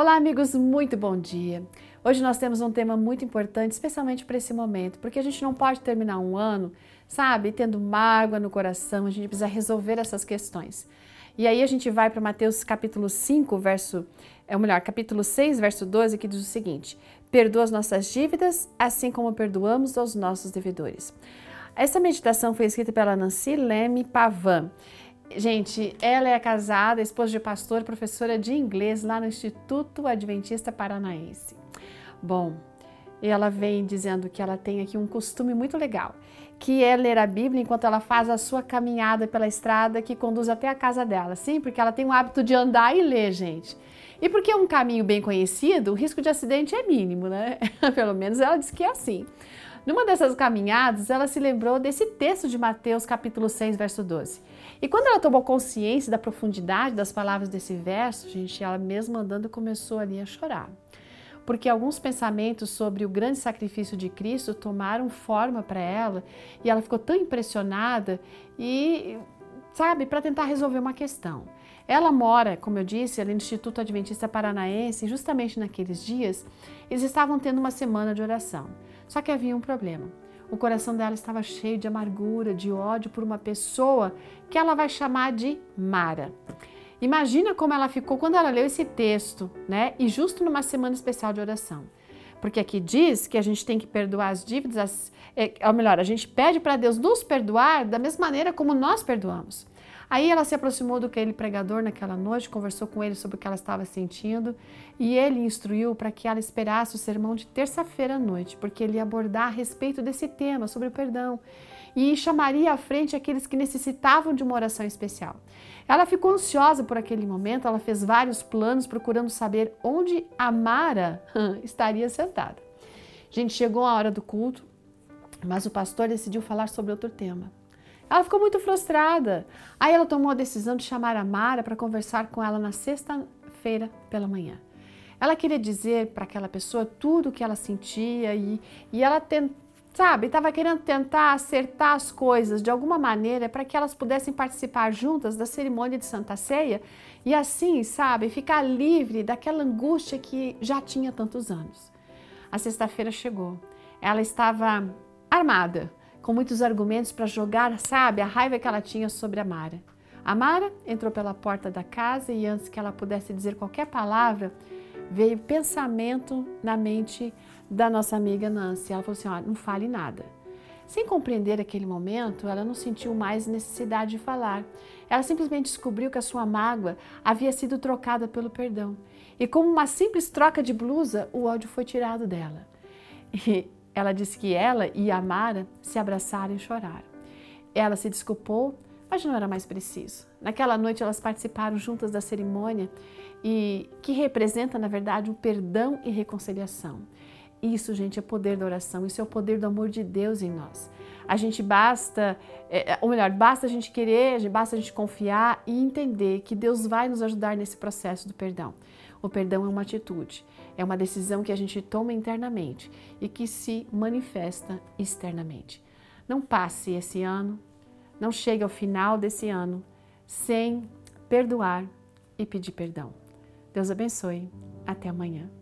Olá, amigos, muito bom dia. Hoje nós temos um tema muito importante, especialmente para esse momento, porque a gente não pode terminar um ano, sabe, tendo mágoa no coração, a gente precisa resolver essas questões. E aí a gente vai para Mateus capítulo 5, verso, é ou melhor, capítulo 6, verso 12, que diz o seguinte: Perdoa as nossas dívidas, assim como perdoamos aos nossos devedores. Essa meditação foi escrita pela Nancy Leme Pavan. Gente, ela é casada, esposa de pastor, professora de inglês lá no Instituto Adventista Paranaense. Bom, ela vem dizendo que ela tem aqui um costume muito legal, que é ler a Bíblia enquanto ela faz a sua caminhada pela estrada que conduz até a casa dela. Sim, porque ela tem o hábito de andar e ler, gente. E porque é um caminho bem conhecido, o risco de acidente é mínimo, né? Pelo menos ela diz que é assim. Numa dessas caminhadas, ela se lembrou desse texto de Mateus, capítulo 6, verso 12. E quando ela tomou consciência da profundidade das palavras desse verso, gente, ela mesmo andando começou ali a chorar. Porque alguns pensamentos sobre o grande sacrifício de Cristo tomaram forma para ela e ela ficou tão impressionada e, sabe, para tentar resolver uma questão. Ela mora, como eu disse, ali no Instituto Adventista Paranaense, e justamente naqueles dias eles estavam tendo uma semana de oração. Só que havia um problema. O coração dela estava cheio de amargura, de ódio por uma pessoa que ela vai chamar de Mara. Imagina como ela ficou quando ela leu esse texto, né? E justo numa semana especial de oração. Porque aqui diz que a gente tem que perdoar as dívidas, as, é, ou melhor, a gente pede para Deus nos perdoar da mesma maneira como nós perdoamos. Aí ela se aproximou do aquele pregador naquela noite, conversou com ele sobre o que ela estava sentindo e ele instruiu para que ela esperasse o sermão de terça-feira à noite, porque ele ia abordar a respeito desse tema, sobre o perdão, e chamaria à frente aqueles que necessitavam de uma oração especial. Ela ficou ansiosa por aquele momento, ela fez vários planos procurando saber onde a Mara estaria sentada. Gente, chegou a hora do culto, mas o pastor decidiu falar sobre outro tema. Ela ficou muito frustrada. Aí ela tomou a decisão de chamar a Mara para conversar com ela na sexta-feira pela manhã. Ela queria dizer para aquela pessoa tudo o que ela sentia e, e ela sabe, estava querendo tentar acertar as coisas de alguma maneira para que elas pudessem participar juntas da cerimônia de Santa Ceia e assim, sabe, ficar livre daquela angústia que já tinha tantos anos. A sexta-feira chegou. Ela estava armada, com muitos argumentos para jogar, sabe, a raiva que ela tinha sobre a Mara. A Mara entrou pela porta da casa e antes que ela pudesse dizer qualquer palavra, veio pensamento na mente da nossa amiga Nancy. Ela falou assim: ó, não fale nada. Sem compreender aquele momento, ela não sentiu mais necessidade de falar. Ela simplesmente descobriu que a sua mágoa havia sido trocada pelo perdão. E como uma simples troca de blusa, o ódio foi tirado dela. E ela disse que ela e a Mara se abraçaram e choraram. Ela se desculpou, mas não era mais preciso. Naquela noite elas participaram juntas da cerimônia e que representa, na verdade, o perdão e reconciliação. Isso, gente, é poder da oração, isso é o poder do amor de Deus em nós. A gente basta, é, é ou melhor, basta a gente querer, basta a gente confiar e entender que Deus vai nos ajudar nesse processo do perdão. O perdão é uma atitude, é uma decisão que a gente toma internamente e que se manifesta externamente. Não passe esse ano, não chegue ao final desse ano sem perdoar e pedir perdão. Deus abençoe. Até amanhã.